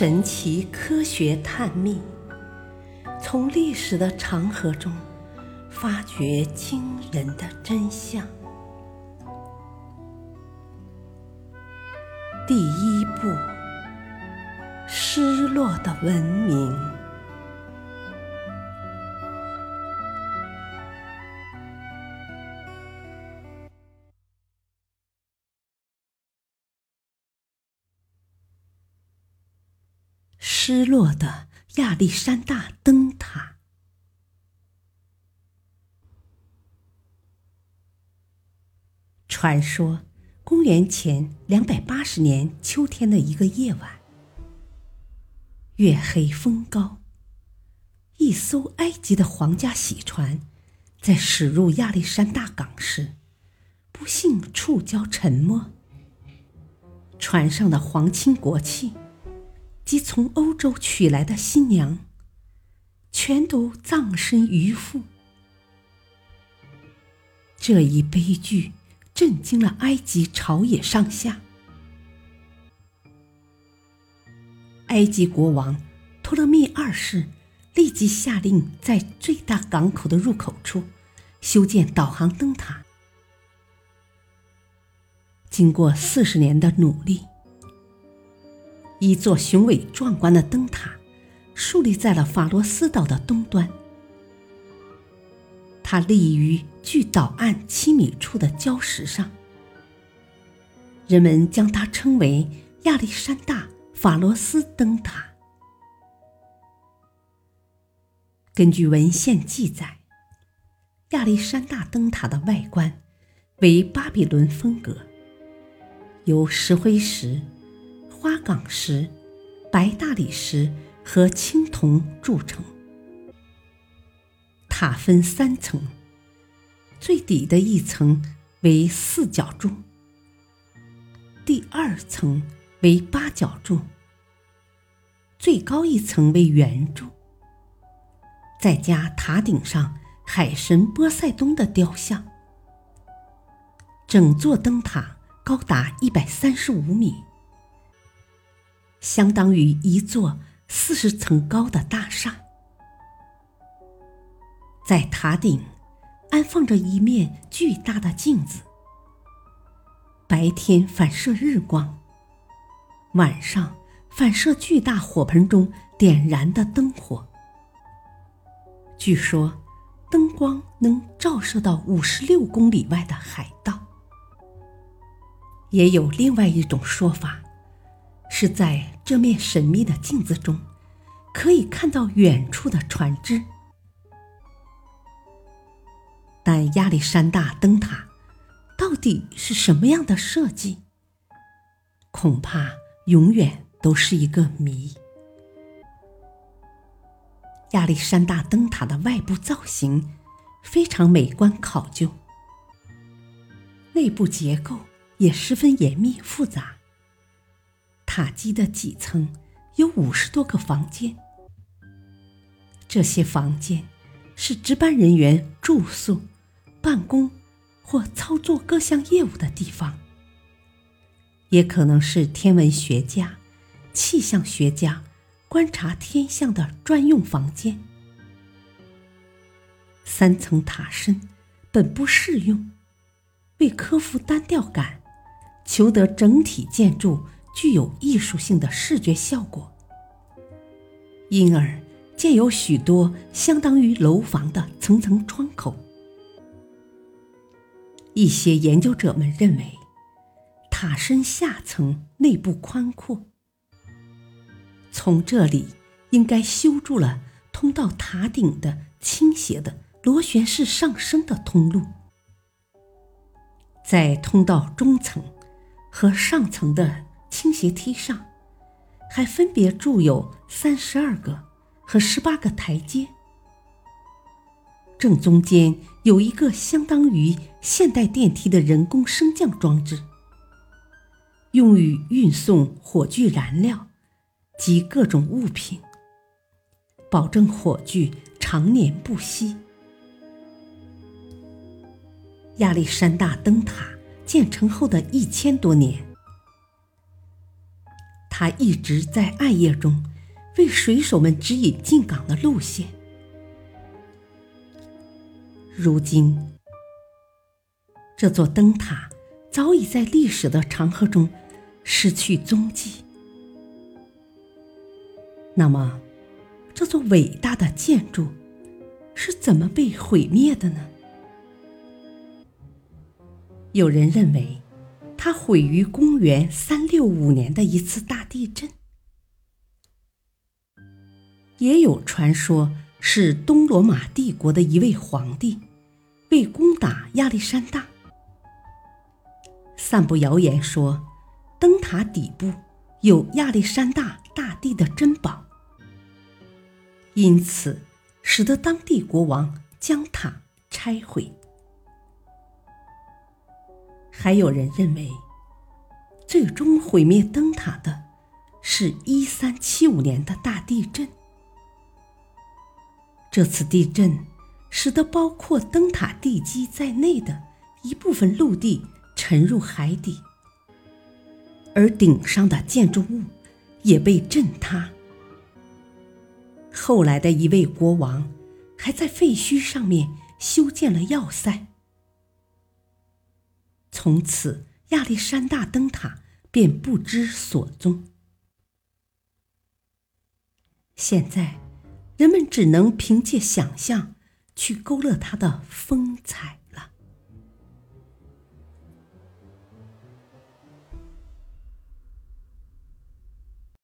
神奇科学探秘，从历史的长河中发掘惊人的真相。第一步，失落的文明。失落的亚历山大灯塔。传说，公元前两百八十年秋天的一个夜晚，月黑风高，一艘埃及的皇家喜船在驶入亚历山大港时，不幸触礁沉没。船上的皇亲国戚。及从欧洲娶来的新娘，全都葬身鱼腹。这一悲剧震惊了埃及朝野上下。埃及国王托勒密二世立即下令，在最大港口的入口处修建导航灯塔。经过四十年的努力。一座雄伟壮观的灯塔竖立在了法罗斯岛的东端，它立于距岛岸七米处的礁石上，人们将它称为亚历山大法罗斯灯塔。根据文献记载，亚历山大灯塔的外观为巴比伦风格，由石灰石。花岗石、白大理石和青铜铸成。塔分三层，最底的一层为四角柱，第二层为八角柱，最高一层为圆柱。再加塔顶上海神波塞冬的雕像，整座灯塔高达一百三十五米。相当于一座四十层高的大厦，在塔顶安放着一面巨大的镜子，白天反射日光，晚上反射巨大火盆中点燃的灯火。据说，灯光能照射到五十六公里外的海盗。也有另外一种说法。是在这面神秘的镜子中，可以看到远处的船只。但亚历山大灯塔到底是什么样的设计？恐怕永远都是一个谜。亚历山大灯塔的外部造型非常美观考究，内部结构也十分严密复杂。塔基的几层有五十多个房间，这些房间是值班人员住宿、办公或操作各项业务的地方，也可能是天文学家、气象学家观察天象的专用房间。三层塔身本不适用，为克服单调感，求得整体建筑。具有艺术性的视觉效果，因而建有许多相当于楼房的层层窗口。一些研究者们认为，塔身下层内部宽阔，从这里应该修筑了通到塔顶的倾斜的螺旋式上升的通路，在通道中层和上层的。倾斜梯上，还分别筑有三十二个和十八个台阶。正中间有一个相当于现代电梯的人工升降装置，用于运送火炬燃料及各种物品，保证火炬常年不熄。亚历山大灯塔建成后的一千多年。他一直在暗夜中为水手们指引进港的路线。如今，这座灯塔早已在历史的长河中失去踪迹。那么，这座伟大的建筑是怎么被毁灭的呢？有人认为，它毁于公元三六五年的一次大地震；也有传说是东罗马帝国的一位皇帝为攻打亚历山大，散布谣言说灯塔底部有亚历山大大帝的珍宝。因此，使得当地国王将塔拆毁。还有人认为，最终毁灭灯塔的是一三七五年的大地震。这次地震使得包括灯塔地基在内的一部分陆地沉入海底，而顶上的建筑物也被震塌。后来的一位国王，还在废墟上面修建了要塞。从此，亚历山大灯塔便不知所踪。现在，人们只能凭借想象去勾勒它的风采。